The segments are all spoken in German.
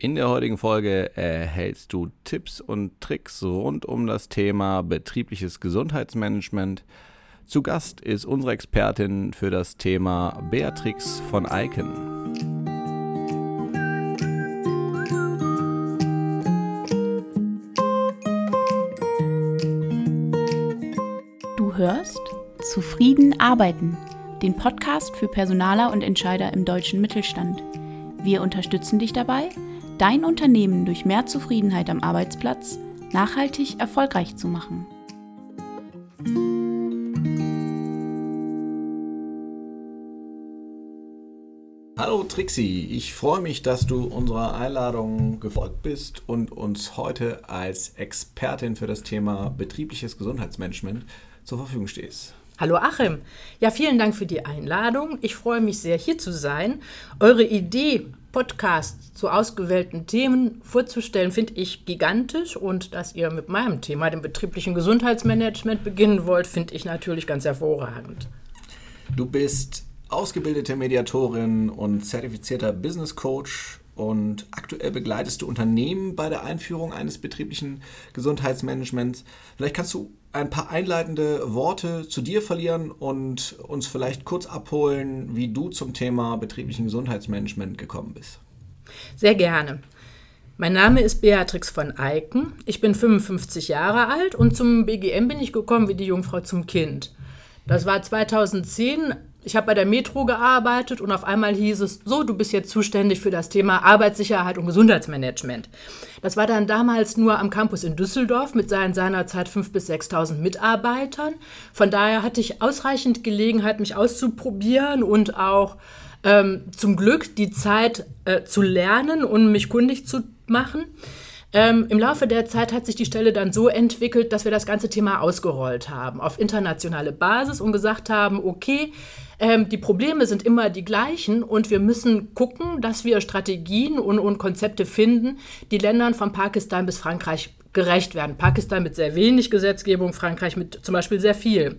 In der heutigen Folge erhältst du Tipps und Tricks rund um das Thema betriebliches Gesundheitsmanagement. Zu Gast ist unsere Expertin für das Thema Beatrix von Eiken. Du hörst Zufrieden arbeiten, den Podcast für Personaler und Entscheider im deutschen Mittelstand. Wir unterstützen dich dabei, dein Unternehmen durch mehr Zufriedenheit am Arbeitsplatz nachhaltig erfolgreich zu machen. Hallo Trixie, ich freue mich, dass du unserer Einladung gefolgt bist und uns heute als Expertin für das Thema betriebliches Gesundheitsmanagement zur Verfügung stehst. Hallo Achim. Ja, vielen Dank für die Einladung. Ich freue mich sehr, hier zu sein. Eure Idee, Podcasts zu ausgewählten Themen vorzustellen, finde ich gigantisch. Und dass ihr mit meinem Thema, dem betrieblichen Gesundheitsmanagement, beginnen wollt, finde ich natürlich ganz hervorragend. Du bist ausgebildete Mediatorin und zertifizierter Business Coach und aktuell begleitest du Unternehmen bei der Einführung eines betrieblichen Gesundheitsmanagements. Vielleicht kannst du ein paar einleitende Worte zu dir verlieren und uns vielleicht kurz abholen, wie du zum Thema betrieblichen Gesundheitsmanagement gekommen bist. Sehr gerne. Mein Name ist Beatrix von Eiken. Ich bin 55 Jahre alt und zum BGM bin ich gekommen wie die Jungfrau zum Kind. Das war 2010 ich habe bei der Metro gearbeitet und auf einmal hieß es, so, du bist jetzt zuständig für das Thema Arbeitssicherheit und Gesundheitsmanagement. Das war dann damals nur am Campus in Düsseldorf mit seinen seinerzeit 5.000 bis 6.000 Mitarbeitern. Von daher hatte ich ausreichend Gelegenheit, mich auszuprobieren und auch ähm, zum Glück die Zeit äh, zu lernen und mich kundig zu machen. Ähm, Im Laufe der Zeit hat sich die Stelle dann so entwickelt, dass wir das ganze Thema ausgerollt haben auf internationale Basis und gesagt haben, okay, ähm, die Probleme sind immer die gleichen und wir müssen gucken, dass wir Strategien und, und Konzepte finden, die Ländern von Pakistan bis Frankreich gerecht werden. Pakistan mit sehr wenig Gesetzgebung, Frankreich mit zum Beispiel sehr viel.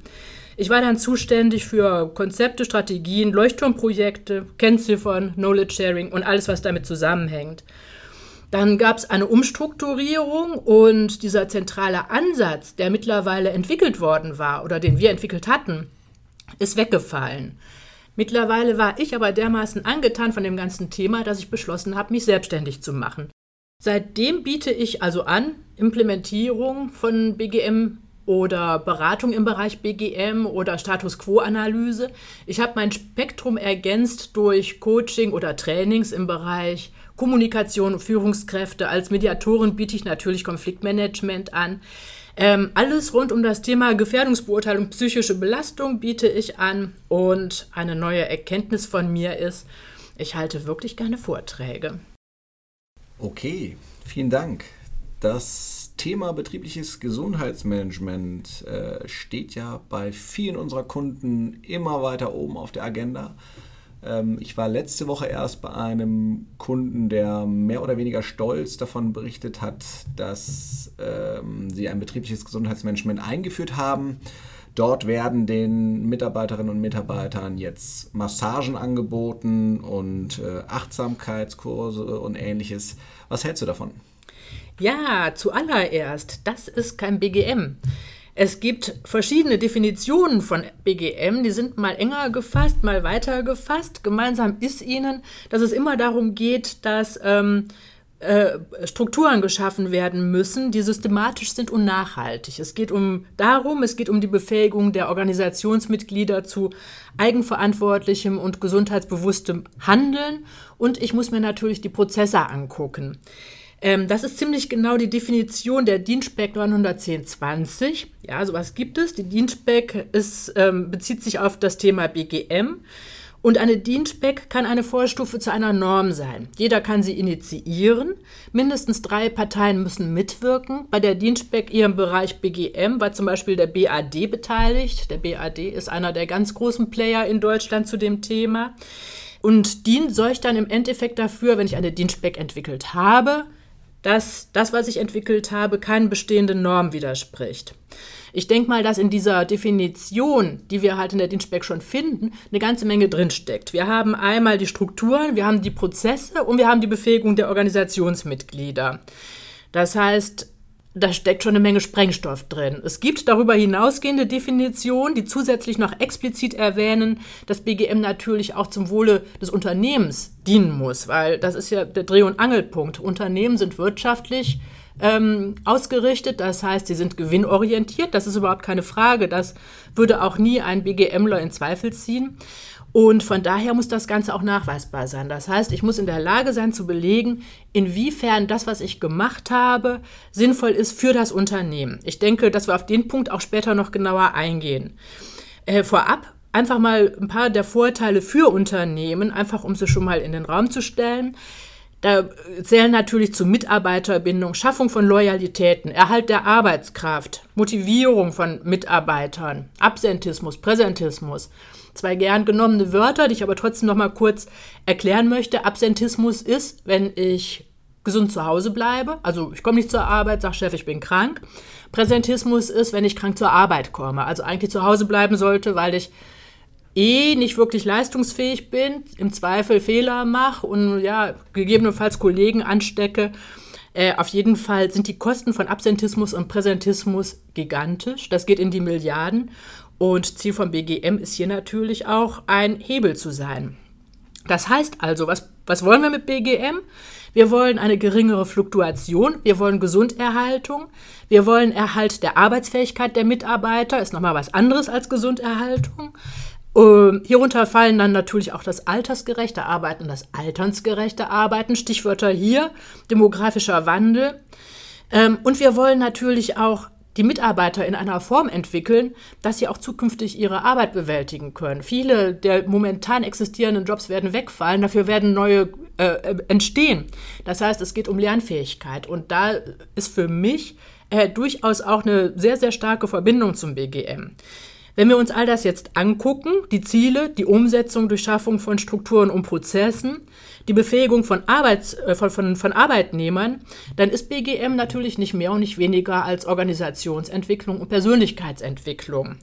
Ich war dann zuständig für Konzepte, Strategien, Leuchtturmprojekte, Kennziffern, Knowledge Sharing und alles, was damit zusammenhängt. Dann gab es eine Umstrukturierung und dieser zentrale Ansatz, der mittlerweile entwickelt worden war oder den wir entwickelt hatten, ist weggefallen. Mittlerweile war ich aber dermaßen angetan von dem ganzen Thema, dass ich beschlossen habe, mich selbstständig zu machen. Seitdem biete ich also an Implementierung von BGM oder Beratung im Bereich BGM oder Status Quo-Analyse. Ich habe mein Spektrum ergänzt durch Coaching oder Trainings im Bereich Kommunikation und Führungskräfte. Als Mediatorin biete ich natürlich Konfliktmanagement an. Ähm, alles rund um das Thema Gefährdungsbeurteilung, psychische Belastung biete ich an. Und eine neue Erkenntnis von mir ist, ich halte wirklich gerne Vorträge. Okay, vielen Dank. Das Thema betriebliches Gesundheitsmanagement äh, steht ja bei vielen unserer Kunden immer weiter oben auf der Agenda. Ähm, ich war letzte Woche erst bei einem Kunden, der mehr oder weniger stolz davon berichtet hat, dass ähm, sie ein betriebliches Gesundheitsmanagement eingeführt haben. Dort werden den Mitarbeiterinnen und Mitarbeitern jetzt Massagen angeboten und äh, Achtsamkeitskurse und ähnliches. Was hältst du davon? Ja, zuallererst, das ist kein BGM. Es gibt verschiedene Definitionen von BGM, die sind mal enger gefasst, mal weiter gefasst. Gemeinsam ist ihnen, dass es immer darum geht, dass ähm, äh, Strukturen geschaffen werden müssen, die systematisch sind und nachhaltig. Es geht um darum, es geht um die Befähigung der Organisationsmitglieder zu eigenverantwortlichem und gesundheitsbewusstem Handeln und ich muss mir natürlich die Prozesse angucken. Ähm, das ist ziemlich genau die Definition der DIN-Spec 91020. Ja, sowas gibt es. Die DIN-Spec ähm, bezieht sich auf das Thema BGM. Und eine DIN-Spec kann eine Vorstufe zu einer Norm sein. Jeder kann sie initiieren. Mindestens drei Parteien müssen mitwirken. Bei der DIN-Spec ihrem Bereich BGM war zum Beispiel der BAD beteiligt. Der BAD ist einer der ganz großen Player in Deutschland zu dem Thema. Und DIN sorgt dann im Endeffekt dafür, wenn ich eine DIN-Spec entwickelt habe, dass das, was ich entwickelt habe, keinen bestehenden Normen widerspricht. Ich denke mal, dass in dieser Definition, die wir halt in der Dienstspec schon finden, eine ganze Menge drinsteckt. Wir haben einmal die Strukturen, wir haben die Prozesse und wir haben die Befähigung der Organisationsmitglieder. Das heißt, da steckt schon eine Menge Sprengstoff drin. Es gibt darüber hinausgehende Definitionen, die zusätzlich noch explizit erwähnen, dass BGM natürlich auch zum Wohle des Unternehmens dienen muss, weil das ist ja der Dreh- und Angelpunkt. Unternehmen sind wirtschaftlich ähm, ausgerichtet, das heißt, sie sind gewinnorientiert, das ist überhaupt keine Frage, das würde auch nie ein BGMler in Zweifel ziehen. Und von daher muss das Ganze auch nachweisbar sein. Das heißt, ich muss in der Lage sein zu belegen, inwiefern das, was ich gemacht habe, sinnvoll ist für das Unternehmen. Ich denke, dass wir auf den Punkt auch später noch genauer eingehen. Äh, vorab einfach mal ein paar der Vorteile für Unternehmen, einfach um sie schon mal in den Raum zu stellen. Da zählen natürlich zu Mitarbeiterbindung, Schaffung von Loyalitäten, Erhalt der Arbeitskraft, Motivierung von Mitarbeitern, Absentismus, Präsentismus. Zwei gern genommene Wörter, die ich aber trotzdem noch mal kurz erklären möchte. Absentismus ist, wenn ich gesund zu Hause bleibe, also ich komme nicht zur Arbeit, sage Chef, ich bin krank. Präsentismus ist, wenn ich krank zur Arbeit komme, also eigentlich zu Hause bleiben sollte, weil ich eh nicht wirklich leistungsfähig bin, im Zweifel Fehler mache und ja, gegebenenfalls Kollegen anstecke. Äh, auf jeden Fall sind die Kosten von Absentismus und Präsentismus gigantisch. Das geht in die Milliarden. Und Ziel von BGM ist hier natürlich auch ein Hebel zu sein. Das heißt also, was, was wollen wir mit BGM? Wir wollen eine geringere Fluktuation, wir wollen Gesunderhaltung, wir wollen Erhalt der Arbeitsfähigkeit der Mitarbeiter, ist nochmal was anderes als Gesunderhaltung. Ähm, hierunter fallen dann natürlich auch das altersgerechte Arbeiten und das alternsgerechte Arbeiten. Stichwörter hier, demografischer Wandel. Ähm, und wir wollen natürlich auch die Mitarbeiter in einer Form entwickeln, dass sie auch zukünftig ihre Arbeit bewältigen können. Viele der momentan existierenden Jobs werden wegfallen, dafür werden neue äh, entstehen. Das heißt, es geht um Lernfähigkeit. Und da ist für mich äh, durchaus auch eine sehr, sehr starke Verbindung zum BGM. Wenn wir uns all das jetzt angucken, die Ziele, die Umsetzung durch Schaffung von Strukturen und Prozessen, die Befähigung von, Arbeits, äh, von, von, von Arbeitnehmern, dann ist BGM natürlich nicht mehr und nicht weniger als Organisationsentwicklung und Persönlichkeitsentwicklung.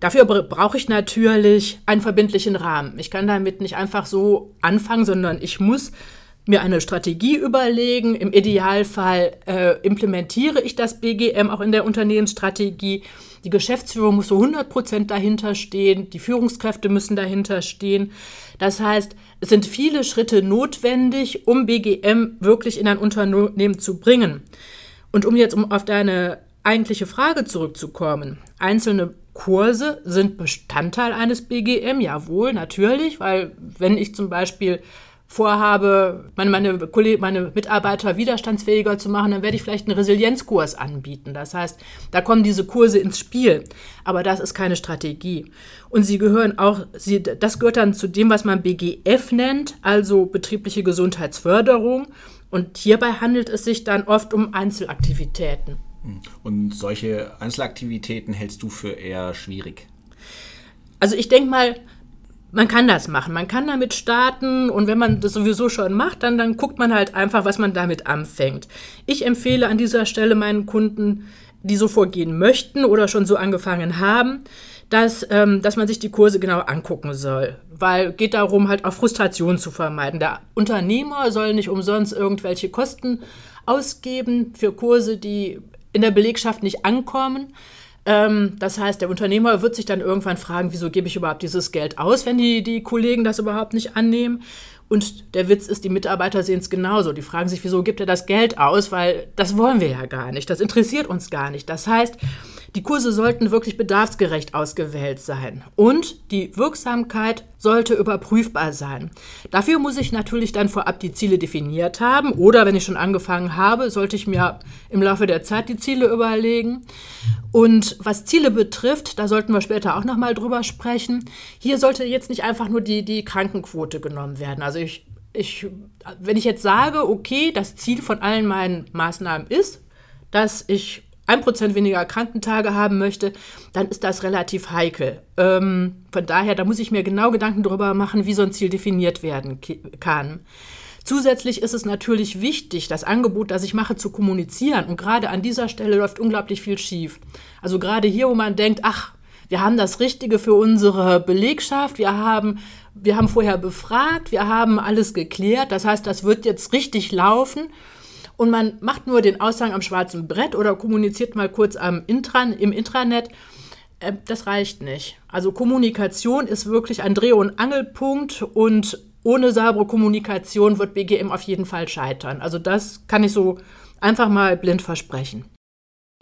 Dafür brauche ich natürlich einen verbindlichen Rahmen. Ich kann damit nicht einfach so anfangen, sondern ich muss mir eine Strategie überlegen. Im Idealfall äh, implementiere ich das BGM auch in der Unternehmensstrategie. Die Geschäftsführung muss so 100 Prozent dahinter stehen, die Führungskräfte müssen dahinter stehen. Das heißt, es sind viele Schritte notwendig, um BGM wirklich in ein Unternehmen zu bringen. Und um jetzt um auf deine eigentliche Frage zurückzukommen, einzelne Kurse sind Bestandteil eines BGM, jawohl, natürlich, weil wenn ich zum Beispiel vorhabe, meine, meine, meine Mitarbeiter widerstandsfähiger zu machen, dann werde ich vielleicht einen Resilienzkurs anbieten. Das heißt, da kommen diese Kurse ins Spiel. Aber das ist keine Strategie. Und sie gehören auch, sie, das gehört dann zu dem, was man BGF nennt, also betriebliche Gesundheitsförderung. Und hierbei handelt es sich dann oft um Einzelaktivitäten. Und solche Einzelaktivitäten hältst du für eher schwierig? Also ich denke mal, man kann das machen. Man kann damit starten und wenn man das sowieso schon macht, dann, dann guckt man halt einfach, was man damit anfängt. Ich empfehle an dieser Stelle meinen Kunden, die so vorgehen möchten oder schon so angefangen haben, dass, ähm, dass man sich die Kurse genau angucken soll. Weil geht darum, halt auch Frustration zu vermeiden. Der Unternehmer soll nicht umsonst irgendwelche Kosten ausgeben für Kurse, die in der Belegschaft nicht ankommen. Ähm, das heißt, der Unternehmer wird sich dann irgendwann fragen, wieso gebe ich überhaupt dieses Geld aus, wenn die, die Kollegen das überhaupt nicht annehmen. Und der Witz ist, die Mitarbeiter sehen es genauso. Die fragen sich, wieso gibt er das Geld aus, weil das wollen wir ja gar nicht, das interessiert uns gar nicht. Das heißt, die Kurse sollten wirklich bedarfsgerecht ausgewählt sein und die Wirksamkeit sollte überprüfbar sein. Dafür muss ich natürlich dann vorab die Ziele definiert haben oder wenn ich schon angefangen habe, sollte ich mir im Laufe der Zeit die Ziele überlegen. Und was Ziele betrifft, da sollten wir später auch nochmal drüber sprechen. Hier sollte jetzt nicht einfach nur die, die Krankenquote genommen werden. Also ich, ich, wenn ich jetzt sage, okay, das Ziel von allen meinen Maßnahmen ist, dass ich ein Prozent weniger Krankentage haben möchte, dann ist das relativ heikel. Ähm, von daher, da muss ich mir genau Gedanken darüber machen, wie so ein Ziel definiert werden kann. Zusätzlich ist es natürlich wichtig, das Angebot, das ich mache, zu kommunizieren. Und gerade an dieser Stelle läuft unglaublich viel schief. Also gerade hier, wo man denkt, ach, wir haben das Richtige für unsere Belegschaft, wir haben, wir haben vorher befragt, wir haben alles geklärt. Das heißt, das wird jetzt richtig laufen. Und man macht nur den Aushang am schwarzen Brett oder kommuniziert mal kurz am Intran, im Intranet. Äh, das reicht nicht. Also Kommunikation ist wirklich ein Dreh- und Angelpunkt und ohne saubere Kommunikation wird BGM auf jeden Fall scheitern. Also das kann ich so einfach mal blind versprechen.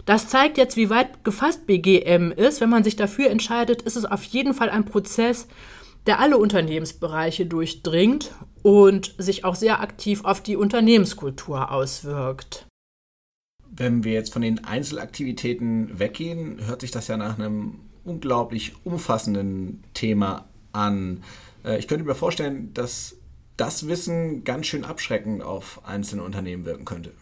Das zeigt jetzt, wie weit gefasst BGM ist. Wenn man sich dafür entscheidet, ist es auf jeden Fall ein Prozess, der alle Unternehmensbereiche durchdringt und sich auch sehr aktiv auf die Unternehmenskultur auswirkt. Wenn wir jetzt von den Einzelaktivitäten weggehen, hört sich das ja nach einem unglaublich umfassenden Thema an. Äh, ich könnte mir vorstellen, dass das Wissen ganz schön abschreckend auf einzelne Unternehmen wirken könnte.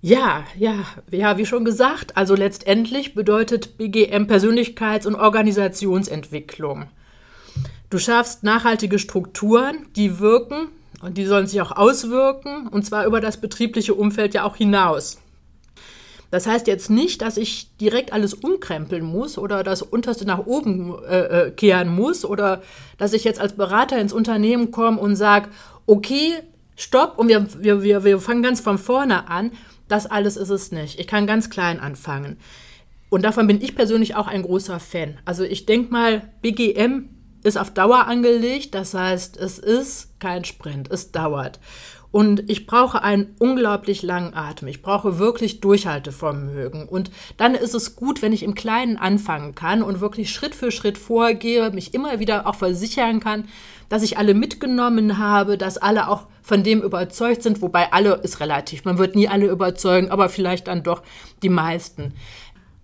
Ja, ja, ja, wie schon gesagt, also letztendlich bedeutet BGM Persönlichkeits- und Organisationsentwicklung. Du schaffst nachhaltige Strukturen, die wirken und die sollen sich auch auswirken, und zwar über das betriebliche Umfeld ja auch hinaus. Das heißt jetzt nicht, dass ich direkt alles umkrempeln muss oder das Unterste nach oben äh, äh, kehren muss oder dass ich jetzt als Berater ins Unternehmen komme und sage, okay, stopp und wir, wir, wir, wir fangen ganz von vorne an. Das alles ist es nicht. Ich kann ganz klein anfangen. Und davon bin ich persönlich auch ein großer Fan. Also ich denke mal, BGM ist auf Dauer angelegt. Das heißt, es ist kein Sprint, es dauert. Und ich brauche einen unglaublich langen Atem. Ich brauche wirklich Durchhaltevermögen. Und dann ist es gut, wenn ich im Kleinen anfangen kann und wirklich Schritt für Schritt vorgehe, mich immer wieder auch versichern kann, dass ich alle mitgenommen habe, dass alle auch von dem überzeugt sind, wobei alle ist relativ. Man wird nie alle überzeugen, aber vielleicht dann doch die meisten.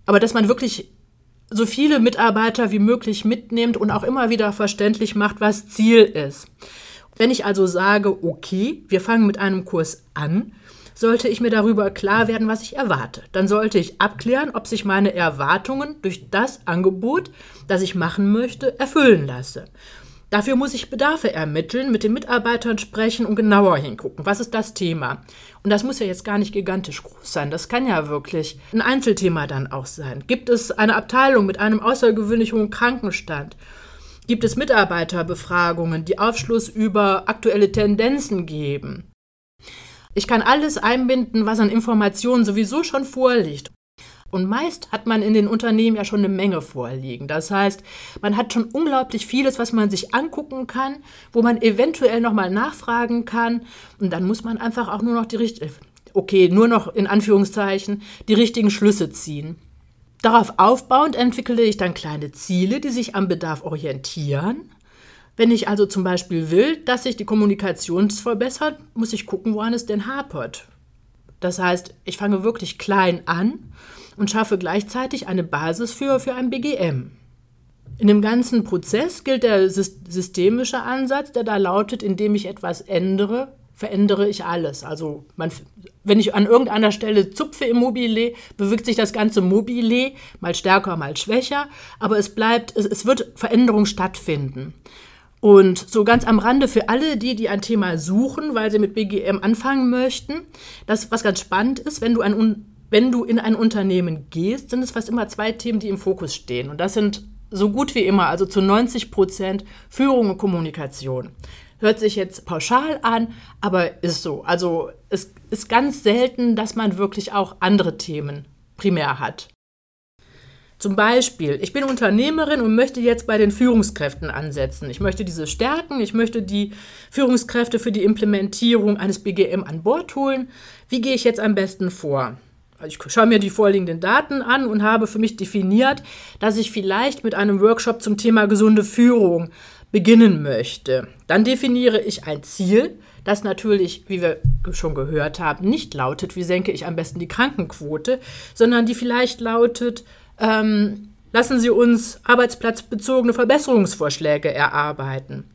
Aber dass man wirklich so viele Mitarbeiter wie möglich mitnimmt und auch immer wieder verständlich macht, was Ziel ist. Wenn ich also sage, okay, wir fangen mit einem Kurs an, sollte ich mir darüber klar werden, was ich erwarte. Dann sollte ich abklären, ob sich meine Erwartungen durch das Angebot, das ich machen möchte, erfüllen lasse. Dafür muss ich Bedarfe ermitteln, mit den Mitarbeitern sprechen und genauer hingucken. Was ist das Thema? Und das muss ja jetzt gar nicht gigantisch groß sein. Das kann ja wirklich ein Einzelthema dann auch sein. Gibt es eine Abteilung mit einem außergewöhnlich hohen Krankenstand? gibt es Mitarbeiterbefragungen, die Aufschluss über aktuelle Tendenzen geben. Ich kann alles einbinden, was an Informationen sowieso schon vorliegt. Und meist hat man in den Unternehmen ja schon eine Menge vorliegen. Das heißt, man hat schon unglaublich vieles, was man sich angucken kann, wo man eventuell nochmal nachfragen kann. Und dann muss man einfach auch nur noch die richtigen, okay, nur noch in Anführungszeichen, die richtigen Schlüsse ziehen. Darauf aufbauend entwickle ich dann kleine Ziele, die sich am Bedarf orientieren. Wenn ich also zum Beispiel will, dass sich die Kommunikation verbessert, muss ich gucken, woran es denn hapert. Das heißt, ich fange wirklich klein an und schaffe gleichzeitig eine Basis für, für ein BGM. In dem ganzen Prozess gilt der systemische Ansatz, der da lautet, indem ich etwas ändere, verändere ich alles. Also man, wenn ich an irgendeiner Stelle zupfe im Mobile, bewegt sich das ganze Mobile mal stärker, mal schwächer, aber es bleibt, es, es wird Veränderung stattfinden. Und so ganz am Rande für alle, die, die ein Thema suchen, weil sie mit BGM anfangen möchten, das, was ganz spannend ist, wenn du, ein, wenn du in ein Unternehmen gehst, sind es fast immer zwei Themen, die im Fokus stehen. Und das sind so gut wie immer, also zu 90 Prozent Führung und Kommunikation. Hört sich jetzt pauschal an, aber ist so. Also es ist ganz selten, dass man wirklich auch andere Themen primär hat. Zum Beispiel, ich bin Unternehmerin und möchte jetzt bei den Führungskräften ansetzen. Ich möchte diese stärken, ich möchte die Führungskräfte für die Implementierung eines BGM an Bord holen. Wie gehe ich jetzt am besten vor? Ich schaue mir die vorliegenden Daten an und habe für mich definiert, dass ich vielleicht mit einem Workshop zum Thema gesunde Führung beginnen möchte. Dann definiere ich ein Ziel, das natürlich, wie wir schon gehört haben, nicht lautet, wie senke ich am besten die Krankenquote, sondern die vielleicht lautet, ähm, lassen Sie uns arbeitsplatzbezogene Verbesserungsvorschläge erarbeiten.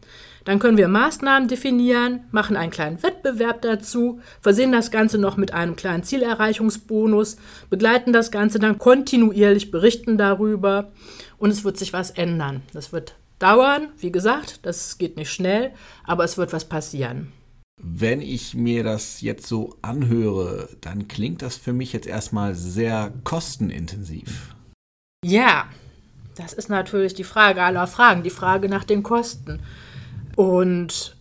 Dann können wir Maßnahmen definieren, machen einen kleinen Wettbewerb dazu, versehen das Ganze noch mit einem kleinen Zielerreichungsbonus, begleiten das Ganze dann kontinuierlich, berichten darüber und es wird sich was ändern. Das wird dauern. Wie gesagt, das geht nicht schnell, aber es wird was passieren. Wenn ich mir das jetzt so anhöre, dann klingt das für mich jetzt erstmal sehr kostenintensiv. Ja, das ist natürlich die Frage aller Fragen, die Frage nach den Kosten. Und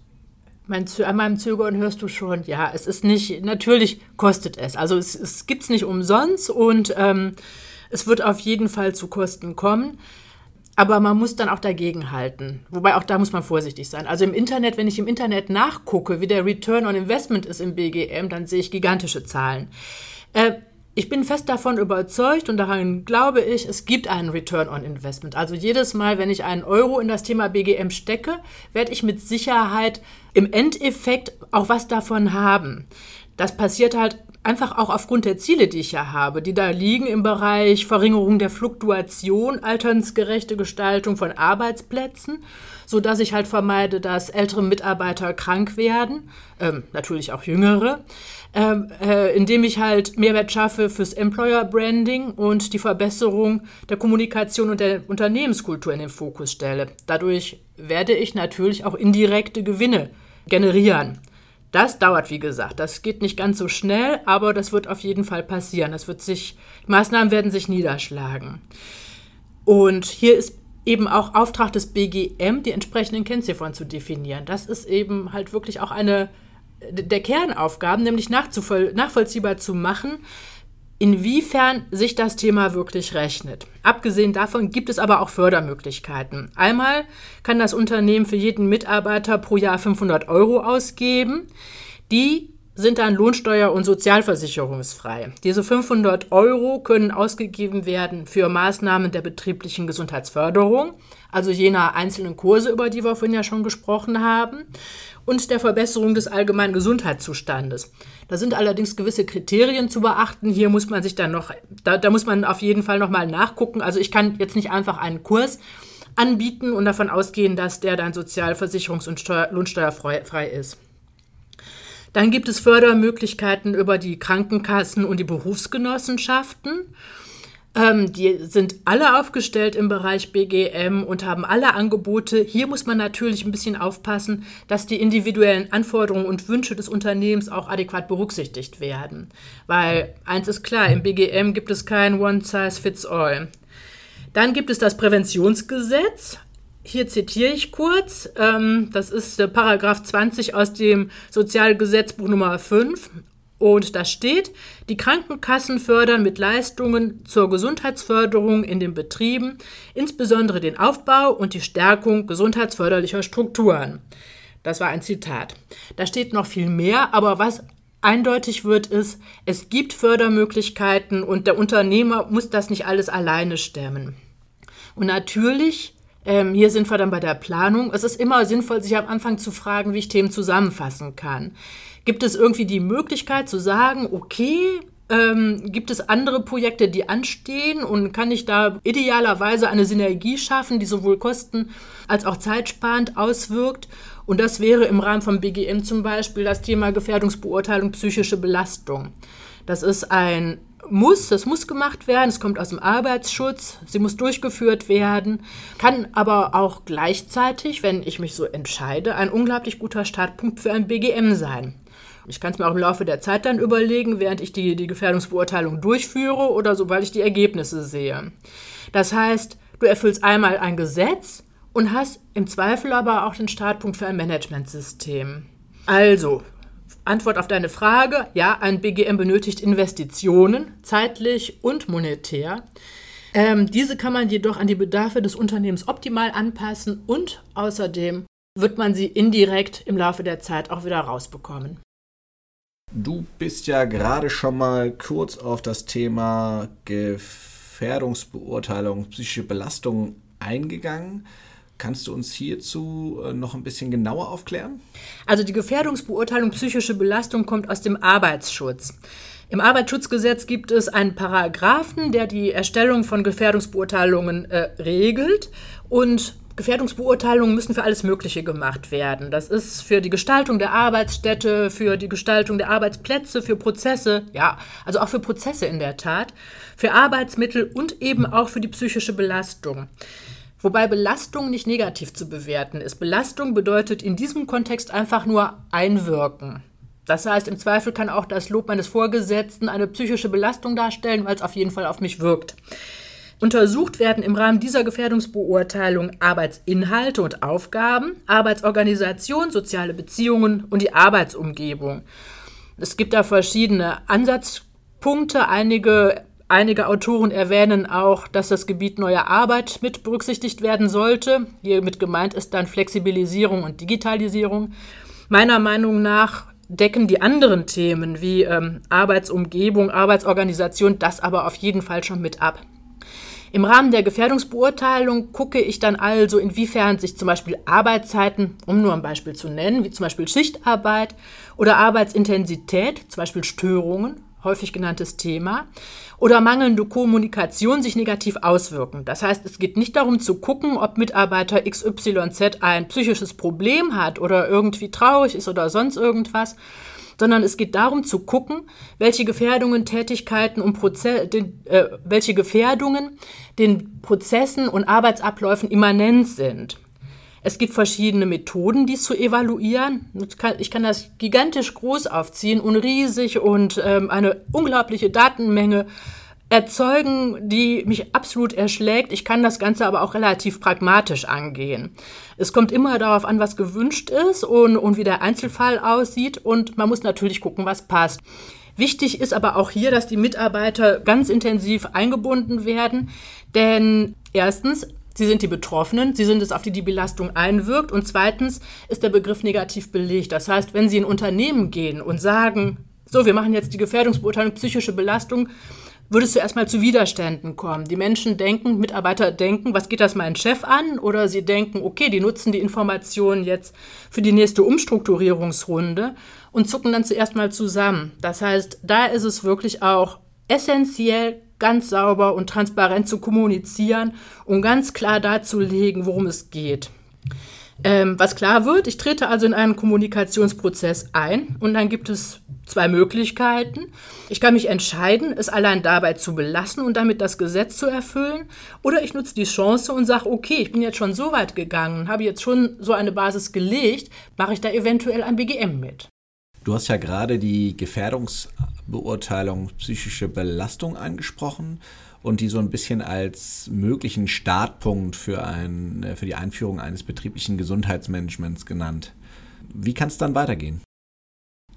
mein, an meinem Zögern hörst du schon, ja, es ist nicht, natürlich kostet es. Also es, es gibt es nicht umsonst und ähm, es wird auf jeden Fall zu Kosten kommen. Aber man muss dann auch dagegen halten. Wobei auch da muss man vorsichtig sein. Also im Internet, wenn ich im Internet nachgucke, wie der Return on Investment ist im BGM, dann sehe ich gigantische Zahlen. Äh, ich bin fest davon überzeugt und daran glaube ich, es gibt einen Return on Investment. Also jedes Mal, wenn ich einen Euro in das Thema BGM stecke, werde ich mit Sicherheit im Endeffekt auch was davon haben. Das passiert halt einfach auch aufgrund der Ziele, die ich ja habe, die da liegen im Bereich Verringerung der Fluktuation, alternsgerechte Gestaltung von Arbeitsplätzen, so dass ich halt vermeide, dass ältere Mitarbeiter krank werden, ähm, natürlich auch jüngere, ähm, äh, indem ich halt Mehrwert schaffe fürs Employer Branding und die Verbesserung der Kommunikation und der Unternehmenskultur in den Fokus stelle. Dadurch werde ich natürlich auch indirekte Gewinne generieren. Das dauert, wie gesagt. Das geht nicht ganz so schnell, aber das wird auf jeden Fall passieren. Das wird sich, Maßnahmen werden sich niederschlagen. Und hier ist eben auch Auftrag des BGM, die entsprechenden Kennziffern zu definieren. Das ist eben halt wirklich auch eine der Kernaufgaben, nämlich nachvollziehbar zu machen, inwiefern sich das Thema wirklich rechnet. Abgesehen davon gibt es aber auch Fördermöglichkeiten. Einmal kann das Unternehmen für jeden Mitarbeiter pro Jahr 500 Euro ausgeben. Die sind dann lohnsteuer- und sozialversicherungsfrei. Diese 500 Euro können ausgegeben werden für Maßnahmen der betrieblichen Gesundheitsförderung, also jener einzelnen Kurse, über die wir vorhin ja schon gesprochen haben und der Verbesserung des allgemeinen Gesundheitszustandes. Da sind allerdings gewisse Kriterien zu beachten. Hier muss man sich dann noch, da, da muss man auf jeden Fall nochmal nachgucken. Also ich kann jetzt nicht einfach einen Kurs anbieten und davon ausgehen, dass der dann sozialversicherungs- und Steuer, lohnsteuerfrei ist. Dann gibt es Fördermöglichkeiten über die Krankenkassen und die Berufsgenossenschaften. Ähm, die sind alle aufgestellt im Bereich BGM und haben alle Angebote. Hier muss man natürlich ein bisschen aufpassen, dass die individuellen Anforderungen und Wünsche des Unternehmens auch adäquat berücksichtigt werden. Weil eins ist klar, im BGM gibt es kein One-Size-Fits-All. Dann gibt es das Präventionsgesetz. Hier zitiere ich kurz. Ähm, das ist der Paragraph 20 aus dem Sozialgesetzbuch Nummer 5. Und da steht, die Krankenkassen fördern mit Leistungen zur Gesundheitsförderung in den Betrieben insbesondere den Aufbau und die Stärkung gesundheitsförderlicher Strukturen. Das war ein Zitat. Da steht noch viel mehr, aber was eindeutig wird, ist, es gibt Fördermöglichkeiten und der Unternehmer muss das nicht alles alleine stemmen. Und natürlich ähm, hier sind wir dann bei der Planung. Es ist immer sinnvoll, sich am Anfang zu fragen, wie ich Themen zusammenfassen kann. Gibt es irgendwie die Möglichkeit zu sagen, okay, ähm, gibt es andere Projekte, die anstehen und kann ich da idealerweise eine Synergie schaffen, die sowohl kosten- als auch zeitsparend auswirkt? Und das wäre im Rahmen von BGM zum Beispiel das Thema Gefährdungsbeurteilung psychische Belastung. Das ist ein muss, das muss gemacht werden, es kommt aus dem Arbeitsschutz, sie muss durchgeführt werden, kann aber auch gleichzeitig, wenn ich mich so entscheide, ein unglaublich guter Startpunkt für ein BGM sein. Ich kann es mir auch im Laufe der Zeit dann überlegen, während ich die, die Gefährdungsbeurteilung durchführe oder sobald ich die Ergebnisse sehe. Das heißt, du erfüllst einmal ein Gesetz und hast im Zweifel aber auch den Startpunkt für ein Managementsystem. Also, Antwort auf deine Frage, ja, ein BGM benötigt Investitionen, zeitlich und monetär. Ähm, diese kann man jedoch an die Bedarfe des Unternehmens optimal anpassen und außerdem wird man sie indirekt im Laufe der Zeit auch wieder rausbekommen. Du bist ja gerade schon mal kurz auf das Thema Gefährdungsbeurteilung, psychische Belastung eingegangen. Kannst du uns hierzu äh, noch ein bisschen genauer aufklären? Also die Gefährdungsbeurteilung psychische Belastung kommt aus dem Arbeitsschutz. Im Arbeitsschutzgesetz gibt es einen Paragraphen, der die Erstellung von Gefährdungsbeurteilungen äh, regelt und Gefährdungsbeurteilungen müssen für alles Mögliche gemacht werden. Das ist für die Gestaltung der Arbeitsstätte, für die Gestaltung der Arbeitsplätze, für Prozesse, ja, also auch für Prozesse in der Tat, für Arbeitsmittel und eben auch für die psychische Belastung. Wobei Belastung nicht negativ zu bewerten ist. Belastung bedeutet in diesem Kontext einfach nur einwirken. Das heißt, im Zweifel kann auch das Lob meines Vorgesetzten eine psychische Belastung darstellen, weil es auf jeden Fall auf mich wirkt. Untersucht werden im Rahmen dieser Gefährdungsbeurteilung Arbeitsinhalte und Aufgaben, Arbeitsorganisation, soziale Beziehungen und die Arbeitsumgebung. Es gibt da verschiedene Ansatzpunkte. Einige, einige Autoren erwähnen auch, dass das Gebiet neue Arbeit mit berücksichtigt werden sollte. Hiermit gemeint ist dann Flexibilisierung und Digitalisierung. Meiner Meinung nach decken die anderen Themen wie ähm, Arbeitsumgebung, Arbeitsorganisation das aber auf jeden Fall schon mit ab. Im Rahmen der Gefährdungsbeurteilung gucke ich dann also, inwiefern sich zum Beispiel Arbeitszeiten, um nur ein Beispiel zu nennen, wie zum Beispiel Schichtarbeit oder Arbeitsintensität, zum Beispiel Störungen, häufig genanntes Thema, oder mangelnde Kommunikation sich negativ auswirken. Das heißt, es geht nicht darum zu gucken, ob Mitarbeiter XYZ ein psychisches Problem hat oder irgendwie traurig ist oder sonst irgendwas, sondern es geht darum zu gucken, welche Gefährdungen, Tätigkeiten und Proze den, äh, welche Gefährdungen den Prozessen und Arbeitsabläufen immanent sind. Es gibt verschiedene Methoden, dies zu evaluieren. Ich kann das gigantisch groß aufziehen und riesig und ähm, eine unglaubliche Datenmenge erzeugen, die mich absolut erschlägt. Ich kann das Ganze aber auch relativ pragmatisch angehen. Es kommt immer darauf an, was gewünscht ist und, und wie der Einzelfall aussieht und man muss natürlich gucken, was passt. Wichtig ist aber auch hier, dass die Mitarbeiter ganz intensiv eingebunden werden, denn erstens, sie sind die Betroffenen, sie sind es, auf die die Belastung einwirkt und zweitens ist der Begriff negativ belegt. Das heißt, wenn Sie in Unternehmen gehen und sagen, so, wir machen jetzt die Gefährdungsbeurteilung psychische Belastung, würdest du erstmal zu Widerständen kommen. Die Menschen denken, Mitarbeiter denken, was geht das meinen Chef an? Oder sie denken, okay, die nutzen die Informationen jetzt für die nächste Umstrukturierungsrunde und zucken dann zuerst mal zusammen. Das heißt, da ist es wirklich auch essentiell, ganz sauber und transparent zu kommunizieren und ganz klar darzulegen, worum es geht. Ähm, was klar wird, ich trete also in einen Kommunikationsprozess ein und dann gibt es zwei Möglichkeiten. Ich kann mich entscheiden, es allein dabei zu belassen und damit das Gesetz zu erfüllen. Oder ich nutze die Chance und sage, okay, ich bin jetzt schon so weit gegangen, habe jetzt schon so eine Basis gelegt, mache ich da eventuell ein BGM mit. Du hast ja gerade die Gefährdungsbeurteilung psychische Belastung angesprochen und die so ein bisschen als möglichen Startpunkt für, ein, äh, für die Einführung eines betrieblichen Gesundheitsmanagements genannt. Wie kann es dann weitergehen?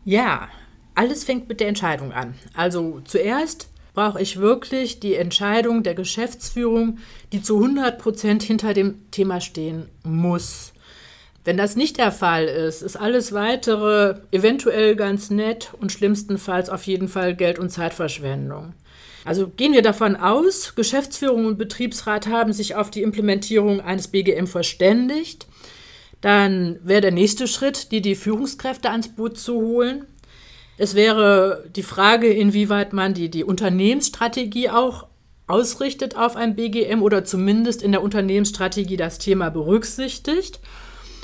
Ja, alles fängt mit der Entscheidung an. Also zuerst brauche ich wirklich die Entscheidung der Geschäftsführung, die zu 100 Prozent hinter dem Thema stehen muss. Wenn das nicht der Fall ist, ist alles weitere eventuell ganz nett und schlimmstenfalls auf jeden Fall Geld- und Zeitverschwendung. Also gehen wir davon aus, Geschäftsführung und Betriebsrat haben sich auf die Implementierung eines BGM verständigt. Dann wäre der nächste Schritt, die, die Führungskräfte ans Boot zu holen. Es wäre die Frage, inwieweit man die, die Unternehmensstrategie auch ausrichtet auf ein BGM oder zumindest in der Unternehmensstrategie das Thema berücksichtigt.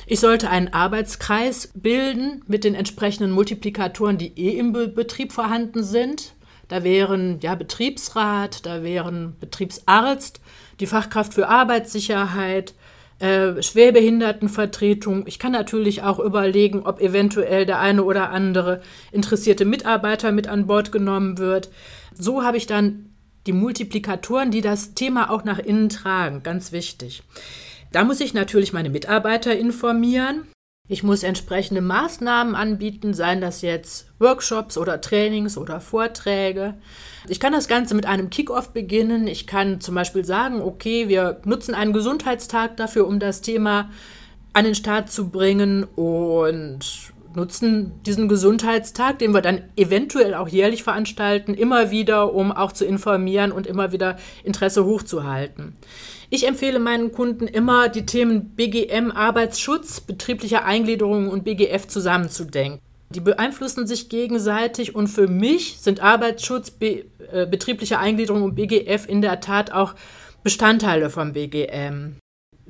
Ich sollte einen Arbeitskreis bilden mit den entsprechenden Multiplikatoren, die eh im Betrieb vorhanden sind. Da wären ja Betriebsrat, da wären Betriebsarzt, die Fachkraft für Arbeitssicherheit, äh, Schwerbehindertenvertretung. Ich kann natürlich auch überlegen, ob eventuell der eine oder andere interessierte Mitarbeiter mit an Bord genommen wird. So habe ich dann die Multiplikatoren, die das Thema auch nach innen tragen. Ganz wichtig. Da muss ich natürlich meine Mitarbeiter informieren. Ich muss entsprechende Maßnahmen anbieten, seien das jetzt Workshops oder Trainings oder Vorträge. Ich kann das Ganze mit einem Kickoff beginnen. Ich kann zum Beispiel sagen, okay, wir nutzen einen Gesundheitstag dafür, um das Thema an den Start zu bringen und nutzen diesen Gesundheitstag, den wir dann eventuell auch jährlich veranstalten, immer wieder, um auch zu informieren und immer wieder Interesse hochzuhalten. Ich empfehle meinen Kunden immer, die Themen BGM, Arbeitsschutz, betriebliche Eingliederung und BGF zusammenzudenken. Die beeinflussen sich gegenseitig und für mich sind Arbeitsschutz, be, äh, betriebliche Eingliederung und BGF in der Tat auch Bestandteile vom BGM.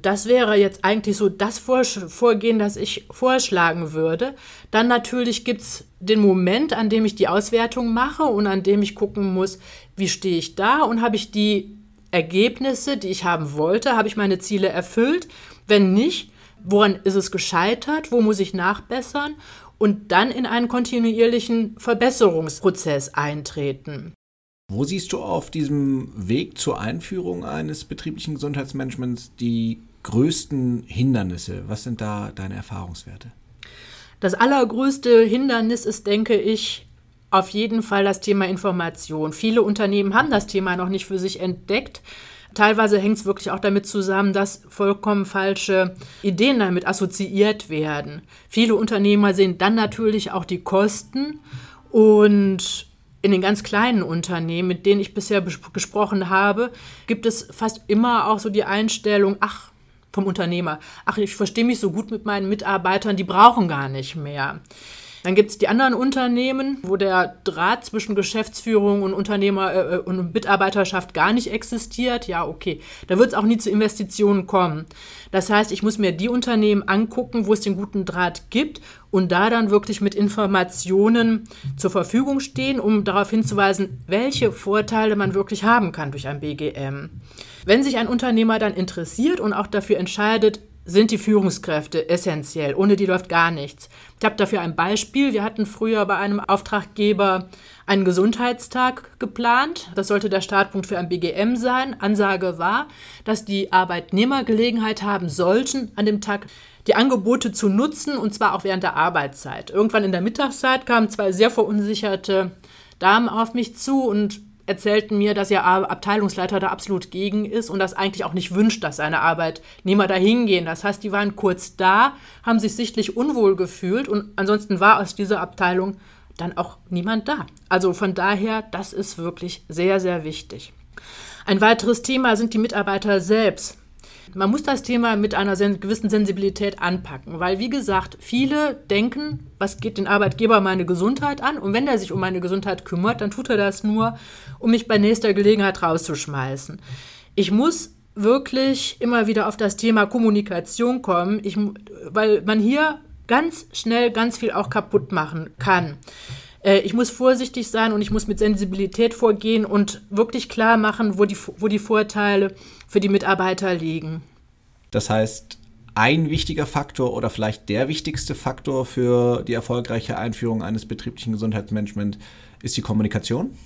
Das wäre jetzt eigentlich so das Vorgehen, das ich vorschlagen würde. Dann natürlich gibt es den Moment, an dem ich die Auswertung mache und an dem ich gucken muss, wie stehe ich da und habe ich die Ergebnisse, die ich haben wollte? Habe ich meine Ziele erfüllt? Wenn nicht, woran ist es gescheitert? Wo muss ich nachbessern? Und dann in einen kontinuierlichen Verbesserungsprozess eintreten. Wo siehst du auf diesem Weg zur Einführung eines betrieblichen Gesundheitsmanagements die größten Hindernisse? Was sind da deine Erfahrungswerte? Das allergrößte Hindernis ist, denke ich, auf jeden Fall das Thema Information. Viele Unternehmen haben das Thema noch nicht für sich entdeckt. Teilweise hängt es wirklich auch damit zusammen, dass vollkommen falsche Ideen damit assoziiert werden. Viele Unternehmer sehen dann natürlich auch die Kosten und in den ganz kleinen Unternehmen, mit denen ich bisher gesprochen habe, gibt es fast immer auch so die Einstellung, ach, vom Unternehmer, ach, ich verstehe mich so gut mit meinen Mitarbeitern, die brauchen gar nicht mehr. Dann gibt es die anderen Unternehmen, wo der Draht zwischen Geschäftsführung und Unternehmer äh, äh und Mitarbeiterschaft gar nicht existiert. Ja, okay. Da wird es auch nie zu Investitionen kommen. Das heißt, ich muss mir die Unternehmen angucken, wo es den guten Draht gibt und da dann wirklich mit Informationen zur Verfügung stehen, um darauf hinzuweisen, welche Vorteile man wirklich haben kann durch ein BGM. Wenn sich ein Unternehmer dann interessiert und auch dafür entscheidet, sind die Führungskräfte essentiell. Ohne die läuft gar nichts. Ich habe dafür ein Beispiel. Wir hatten früher bei einem Auftraggeber einen Gesundheitstag geplant. Das sollte der Startpunkt für ein BGM sein. Ansage war, dass die Arbeitnehmer Gelegenheit haben sollten, an dem Tag die Angebote zu nutzen, und zwar auch während der Arbeitszeit. Irgendwann in der Mittagszeit kamen zwei sehr verunsicherte Damen auf mich zu und erzählten mir, dass ihr Abteilungsleiter da absolut gegen ist und das eigentlich auch nicht wünscht, dass seine Arbeitnehmer da hingehen. Das heißt, die waren kurz da, haben sich sichtlich unwohl gefühlt und ansonsten war aus dieser Abteilung dann auch niemand da. Also von daher, das ist wirklich sehr, sehr wichtig. Ein weiteres Thema sind die Mitarbeiter selbst. Man muss das Thema mit einer gewissen Sensibilität anpacken, weil, wie gesagt, viele denken, was geht den Arbeitgeber meine Gesundheit an? Und wenn er sich um meine Gesundheit kümmert, dann tut er das nur, um mich bei nächster Gelegenheit rauszuschmeißen. Ich muss wirklich immer wieder auf das Thema Kommunikation kommen, ich, weil man hier ganz schnell ganz viel auch kaputt machen kann. Äh, ich muss vorsichtig sein und ich muss mit Sensibilität vorgehen und wirklich klar machen, wo die, wo die Vorteile für die Mitarbeiter liegen. Das heißt, ein wichtiger Faktor oder vielleicht der wichtigste Faktor für die erfolgreiche Einführung eines betrieblichen Gesundheitsmanagements ist die Kommunikation?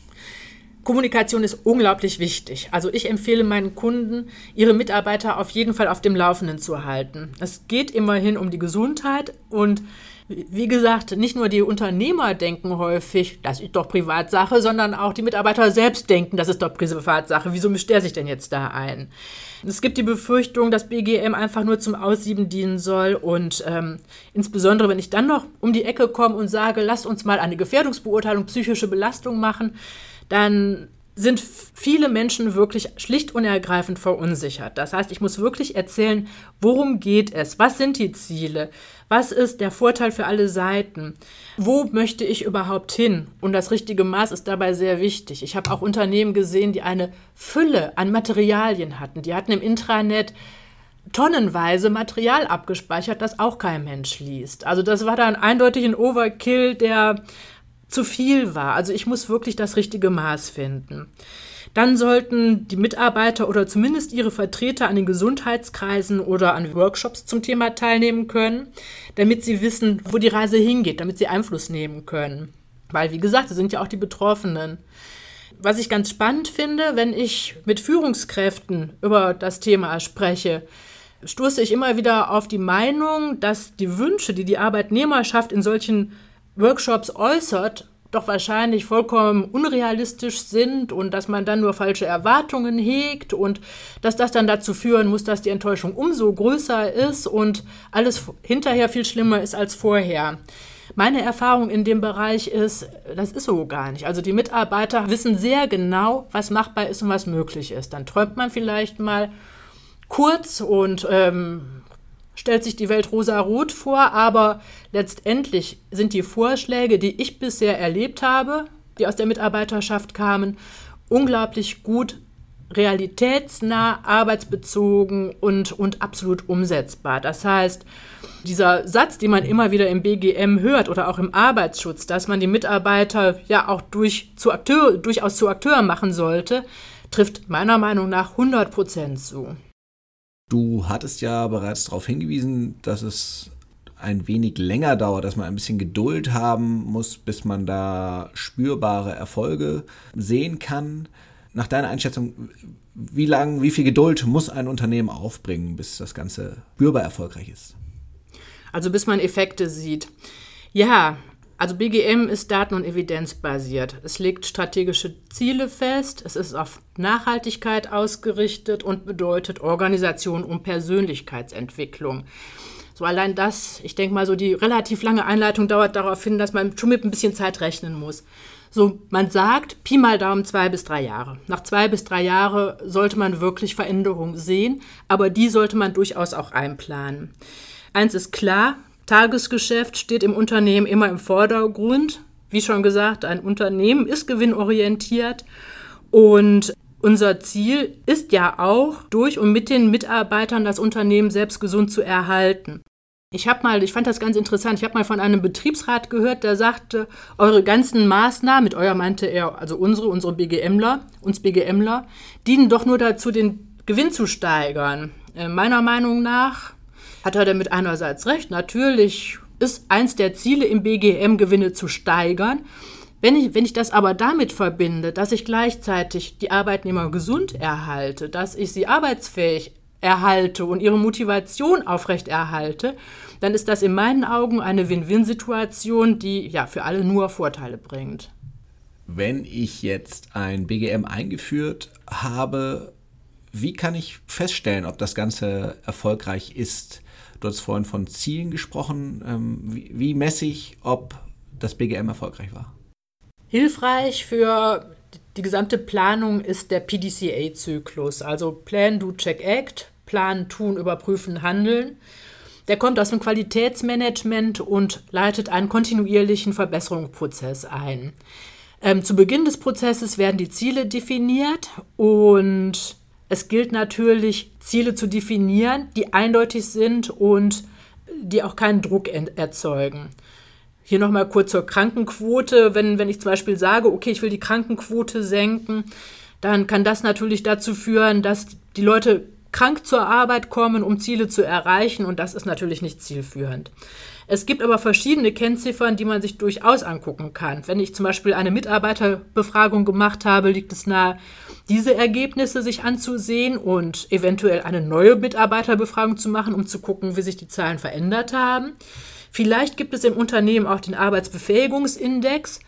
Kommunikation ist unglaublich wichtig. Also ich empfehle meinen Kunden, ihre Mitarbeiter auf jeden Fall auf dem Laufenden zu halten. Es geht immerhin um die Gesundheit und wie gesagt, nicht nur die Unternehmer denken häufig, das ist doch Privatsache, sondern auch die Mitarbeiter selbst denken, das ist doch Privatsache. Wieso mischt der sich denn jetzt da ein? Es gibt die Befürchtung, dass BGM einfach nur zum Aussieben dienen soll und ähm, insbesondere, wenn ich dann noch um die Ecke komme und sage, lasst uns mal eine Gefährdungsbeurteilung, psychische Belastung machen, dann sind viele Menschen wirklich schlicht und ergreifend verunsichert. Das heißt, ich muss wirklich erzählen, worum geht es? Was sind die Ziele? Was ist der Vorteil für alle Seiten? Wo möchte ich überhaupt hin? Und das richtige Maß ist dabei sehr wichtig. Ich habe auch Unternehmen gesehen, die eine Fülle an Materialien hatten. Die hatten im Intranet tonnenweise Material abgespeichert, das auch kein Mensch liest. Also das war dann eindeutig ein Overkill, der zu viel war. Also ich muss wirklich das richtige Maß finden. Dann sollten die Mitarbeiter oder zumindest ihre Vertreter an den Gesundheitskreisen oder an Workshops zum Thema teilnehmen können, damit sie wissen, wo die Reise hingeht, damit sie Einfluss nehmen können. Weil, wie gesagt, sie sind ja auch die Betroffenen. Was ich ganz spannend finde, wenn ich mit Führungskräften über das Thema spreche, stoße ich immer wieder auf die Meinung, dass die Wünsche, die die Arbeitnehmerschaft in solchen Workshops äußert, doch wahrscheinlich vollkommen unrealistisch sind und dass man dann nur falsche Erwartungen hegt und dass das dann dazu führen muss, dass die Enttäuschung umso größer ist und alles hinterher viel schlimmer ist als vorher. Meine Erfahrung in dem Bereich ist, das ist so gar nicht. Also die Mitarbeiter wissen sehr genau, was machbar ist und was möglich ist. Dann träumt man vielleicht mal kurz und ähm, stellt sich die Welt rosa-rot vor, aber letztendlich sind die Vorschläge, die ich bisher erlebt habe, die aus der Mitarbeiterschaft kamen, unglaublich gut realitätsnah, arbeitsbezogen und, und absolut umsetzbar. Das heißt, dieser Satz, den man immer wieder im BGM hört oder auch im Arbeitsschutz, dass man die Mitarbeiter ja auch durch, zu Akteur, durchaus zu Akteuren machen sollte, trifft meiner Meinung nach 100 Prozent zu. Du hattest ja bereits darauf hingewiesen, dass es ein wenig länger dauert, dass man ein bisschen Geduld haben muss, bis man da spürbare Erfolge sehen kann. Nach deiner Einschätzung, wie lang, wie viel Geduld muss ein Unternehmen aufbringen, bis das Ganze spürbar erfolgreich ist? Also bis man Effekte sieht. Ja, also BGM ist daten- und evidenzbasiert. Es legt strategische Ziele fest, es ist auf Nachhaltigkeit ausgerichtet und bedeutet Organisation und Persönlichkeitsentwicklung. So allein das, ich denke mal, so die relativ lange Einleitung dauert darauf hin, dass man schon mit ein bisschen Zeit rechnen muss. So, man sagt, Pi mal Daumen zwei bis drei Jahre. Nach zwei bis drei Jahren sollte man wirklich Veränderungen sehen, aber die sollte man durchaus auch einplanen. Eins ist klar, Tagesgeschäft steht im Unternehmen immer im Vordergrund. Wie schon gesagt, ein Unternehmen ist gewinnorientiert und unser Ziel ist ja auch, durch und mit den Mitarbeitern das Unternehmen selbst gesund zu erhalten. Ich habe mal, ich fand das ganz interessant, ich habe mal von einem Betriebsrat gehört, der sagte, eure ganzen Maßnahmen, mit euer meinte er, also unsere, unsere BGMler, uns BGMler, dienen doch nur dazu, den Gewinn zu steigern. Äh, meiner Meinung nach hat er damit einerseits recht, natürlich ist eins der Ziele im BGM, Gewinne zu steigern. Wenn ich, wenn ich das aber damit verbinde, dass ich gleichzeitig die Arbeitnehmer gesund erhalte, dass ich sie arbeitsfähig erhalte und ihre Motivation aufrechterhalte, dann ist das in meinen Augen eine Win-Win-Situation, die ja für alle nur Vorteile bringt. Wenn ich jetzt ein BGM eingeführt habe, wie kann ich feststellen, ob das Ganze erfolgreich ist? Du hast vorhin von Zielen gesprochen. Ähm, wie, wie messe ich, ob das BGM erfolgreich war? Hilfreich für die gesamte Planung ist der PDCA-Zyklus, also Plan, Do, Check, Act, Planen, Tun, Überprüfen, Handeln. Der kommt aus dem Qualitätsmanagement und leitet einen kontinuierlichen Verbesserungsprozess ein. Ähm, zu Beginn des Prozesses werden die Ziele definiert und es gilt natürlich, Ziele zu definieren, die eindeutig sind und die auch keinen Druck erzeugen. Hier nochmal kurz zur Krankenquote. Wenn, wenn ich zum Beispiel sage, okay, ich will die Krankenquote senken, dann kann das natürlich dazu führen, dass die Leute krank zur Arbeit kommen, um Ziele zu erreichen und das ist natürlich nicht zielführend. Es gibt aber verschiedene Kennziffern, die man sich durchaus angucken kann. Wenn ich zum Beispiel eine Mitarbeiterbefragung gemacht habe, liegt es nahe, diese Ergebnisse sich anzusehen und eventuell eine neue Mitarbeiterbefragung zu machen, um zu gucken, wie sich die Zahlen verändert haben. Vielleicht gibt es im Unternehmen auch den Arbeitsbefähigungsindex,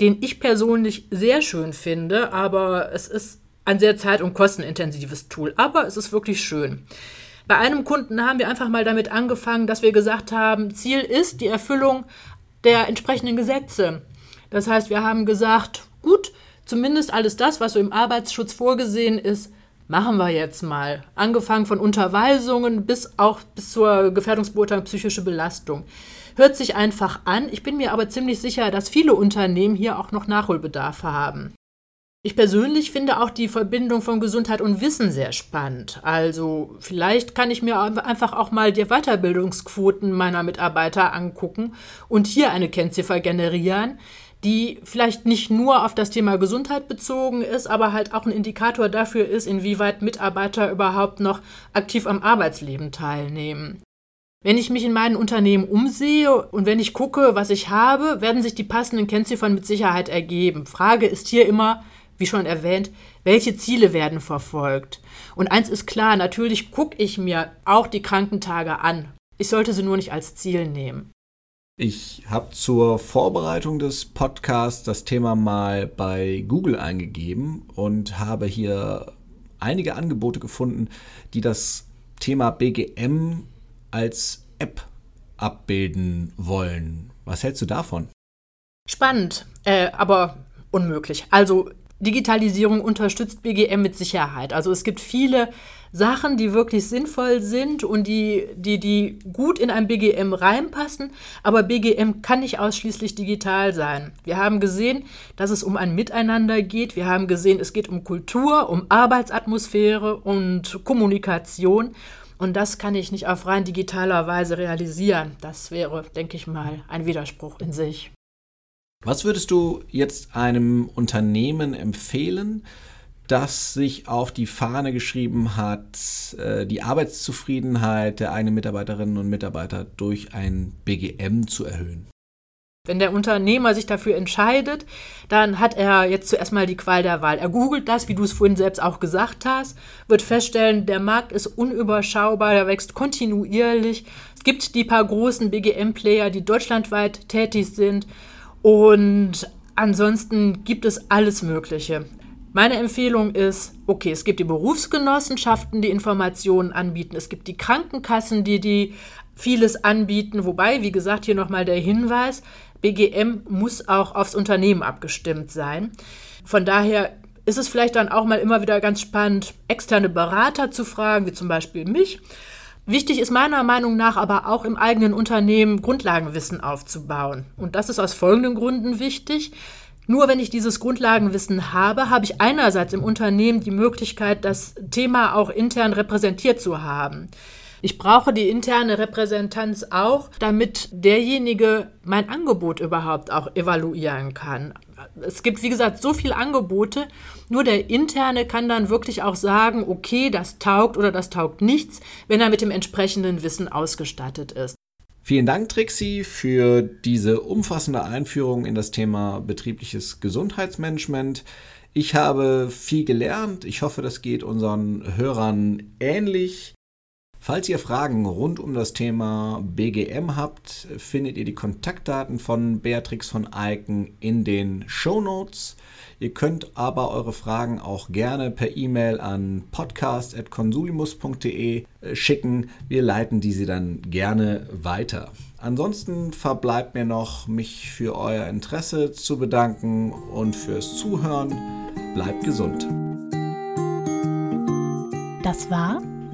den ich persönlich sehr schön finde, aber es ist ein sehr zeit- und kostenintensives Tool. Aber es ist wirklich schön. Bei einem Kunden haben wir einfach mal damit angefangen, dass wir gesagt haben, Ziel ist die Erfüllung der entsprechenden Gesetze. Das heißt, wir haben gesagt, gut, zumindest alles das, was so im Arbeitsschutz vorgesehen ist, machen wir jetzt mal. Angefangen von Unterweisungen bis auch bis zur Gefährdungsbeurteilung psychische Belastung. Hört sich einfach an. Ich bin mir aber ziemlich sicher, dass viele Unternehmen hier auch noch Nachholbedarf haben. Ich persönlich finde auch die Verbindung von Gesundheit und Wissen sehr spannend. Also vielleicht kann ich mir einfach auch mal die Weiterbildungsquoten meiner Mitarbeiter angucken und hier eine Kennziffer generieren, die vielleicht nicht nur auf das Thema Gesundheit bezogen ist, aber halt auch ein Indikator dafür ist, inwieweit Mitarbeiter überhaupt noch aktiv am Arbeitsleben teilnehmen. Wenn ich mich in meinen Unternehmen umsehe und wenn ich gucke, was ich habe, werden sich die passenden Kennziffern mit Sicherheit ergeben. Frage ist hier immer, wie schon erwähnt, welche Ziele werden verfolgt. Und eins ist klar, natürlich gucke ich mir auch die Krankentage an. Ich sollte sie nur nicht als Ziel nehmen. Ich habe zur Vorbereitung des Podcasts das Thema mal bei Google eingegeben und habe hier einige Angebote gefunden, die das Thema BGM als App abbilden wollen. Was hältst du davon? Spannend, äh, aber unmöglich. Also Digitalisierung unterstützt BGM mit Sicherheit. Also es gibt viele Sachen, die wirklich sinnvoll sind und die, die, die gut in ein BGM reinpassen, aber BGM kann nicht ausschließlich digital sein. Wir haben gesehen, dass es um ein Miteinander geht. Wir haben gesehen, es geht um Kultur, um Arbeitsatmosphäre und Kommunikation. Und das kann ich nicht auf rein digitaler Weise realisieren. Das wäre, denke ich mal, ein Widerspruch in sich. Was würdest du jetzt einem Unternehmen empfehlen, das sich auf die Fahne geschrieben hat, äh, die Arbeitszufriedenheit der eigenen Mitarbeiterinnen und Mitarbeiter durch ein BGM zu erhöhen. Wenn der Unternehmer sich dafür entscheidet, dann hat er jetzt zuerst mal die Qual der Wahl. Er googelt das, wie du es vorhin selbst auch gesagt hast, wird feststellen, der Markt ist unüberschaubar, der wächst kontinuierlich. Es gibt die paar großen BGM-Player, die deutschlandweit tätig sind und ansonsten gibt es alles Mögliche. Meine Empfehlung ist, okay, es gibt die Berufsgenossenschaften, die Informationen anbieten. Es gibt die Krankenkassen, die die vieles anbieten. Wobei, wie gesagt, hier nochmal der Hinweis, BGM muss auch aufs Unternehmen abgestimmt sein. Von daher ist es vielleicht dann auch mal immer wieder ganz spannend, externe Berater zu fragen, wie zum Beispiel mich. Wichtig ist meiner Meinung nach aber auch im eigenen Unternehmen Grundlagenwissen aufzubauen. Und das ist aus folgenden Gründen wichtig. Nur wenn ich dieses Grundlagenwissen habe, habe ich einerseits im Unternehmen die Möglichkeit, das Thema auch intern repräsentiert zu haben. Ich brauche die interne Repräsentanz auch, damit derjenige mein Angebot überhaupt auch evaluieren kann. Es gibt, wie gesagt, so viele Angebote. Nur der interne kann dann wirklich auch sagen, okay, das taugt oder das taugt nichts, wenn er mit dem entsprechenden Wissen ausgestattet ist. Vielen Dank, Trixie, für diese umfassende Einführung in das Thema betriebliches Gesundheitsmanagement. Ich habe viel gelernt. Ich hoffe, das geht unseren Hörern ähnlich. Falls ihr Fragen rund um das Thema BGM habt, findet ihr die Kontaktdaten von Beatrix von Eiken in den Show Notes. Ihr könnt aber eure Fragen auch gerne per E-Mail an podcast.consulimus.de äh, schicken. Wir leiten diese dann gerne weiter. Ansonsten verbleibt mir noch, mich für euer Interesse zu bedanken und fürs Zuhören. Bleibt gesund. Das war